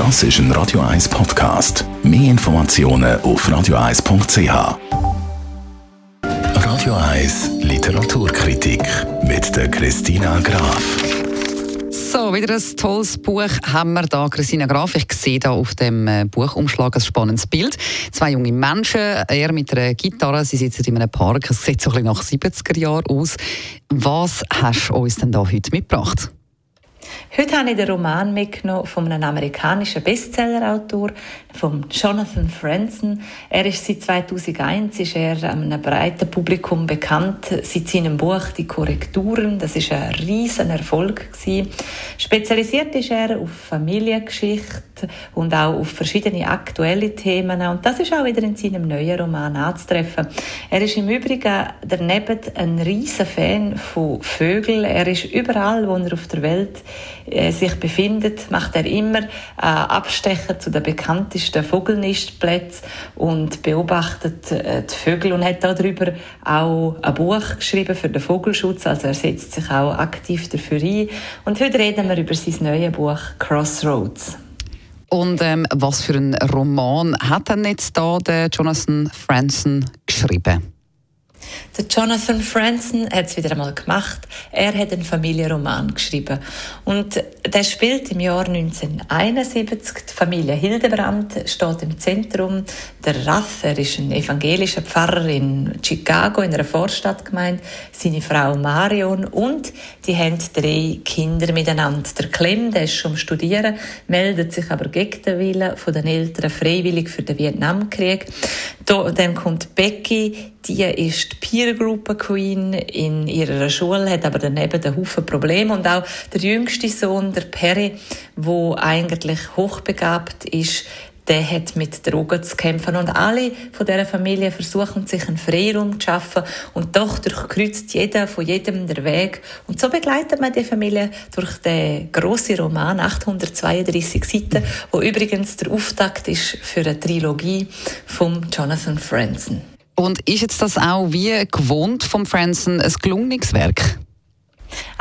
Das ist ein Radio 1 Podcast. Mehr Informationen auf radio1.ch. Radio 1 Literaturkritik mit der Christina Graf. So, wieder ein tolles Buch haben wir da. Christina Graf, ich sehe da auf dem äh, Buchumschlag ein spannendes Bild. Zwei junge Menschen, er mit einer Gitarre, sie sitzen in einem Park. Es sieht so ein bisschen nach 70er Jahren aus. Was hast du uns denn da heute mitgebracht? Heute habe ich den Roman mitgenommen von einem amerikanischen Bestsellerautor, von Jonathan Franzen. Er ist seit 2001 ist er einem breiten Publikum bekannt seit seinem Buch Die Korrekturen. Das ist ein riesen Erfolg. Spezialisiert ist er auf Familiengeschichte und auch auf verschiedene aktuelle Themen. Und das ist auch wieder in seinem neuen Roman anzutreffen. Er ist im Übrigen daneben ein riesen Fan von Vögeln. Er ist überall, wo er auf der Welt äh, sich befindet, macht er immer äh, Abstecher zu den bekanntesten Vogelnistplätzen und beobachtet äh, die Vögel und hat darüber auch ein Buch geschrieben für den Vogelschutz. Also er setzt sich auch aktiv dafür ein. Und heute reden wir über sein neues Buch Crossroads. Und ähm, was für einen Roman hat denn jetzt da der Jonathan Franzen geschrieben? Jonathan Franzen hat es wieder einmal gemacht. Er hat einen Familienroman geschrieben. Und der spielt im Jahr 1971. Die Familie Hildebrand steht im Zentrum. Der Raff, er ist ein evangelischer Pfarrer in Chicago, in einer Vorstadtgemeinde. Seine Frau Marion und die haben drei Kinder miteinander. Der Clem, der ist schon am Studieren, meldet sich aber gegen den Willen der Eltern freiwillig für den Vietnamkrieg. Dann kommt Becky, die ist die Peer Group Queen in ihrer Schule, hat aber daneben einen Haufen Probleme und auch der jüngste Sohn, der Perry, wo eigentlich hochbegabt ist, der hat mit Drogen zu kämpfen. Und alle von dieser Familie versuchen, sich einen Freiraum zu schaffen. Und doch durchkreuzt jeder von jedem der Weg. Und so begleitet man die Familie durch den grossen Roman, 832 Seiten, wo übrigens der Auftakt ist für eine Trilogie von Jonathan Franzen. Und ist jetzt das auch wie gewohnt vom Franzen ein gelungenes Werk?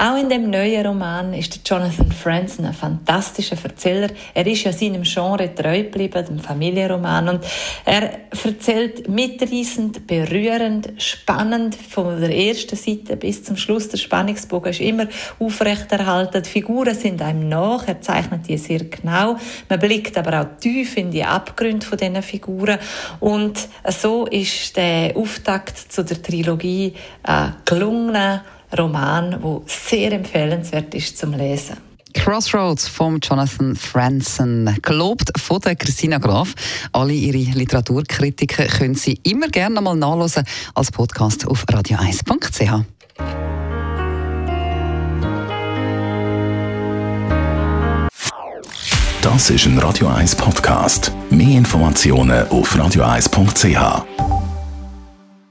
Auch in dem neuen Roman ist Jonathan Franzen ein fantastischer Erzähler. Er ist ja seinem Genre treu geblieben, dem Familienroman. Und er erzählt mitreißend, berührend, spannend von der ersten Seite bis zum Schluss. Der Spannungsbogen ist immer aufrechterhalten. Die Figuren sind einem nach. Er zeichnet die sehr genau. Man blickt aber auch tief in die Abgründe von diesen Figuren. Und so ist der Auftakt zu der Trilogie äh, gelungen Roman, der sehr empfehlenswert ist zum Lesen. Crossroads von Jonathan Franzen, gelobt von der Christina Graf. Alle ihre Literaturkritiken können Sie immer gerne mal nachlesen als Podcast auf radio1.ch. Das ist ein Radio 1 Podcast. Mehr Informationen auf radio1.ch.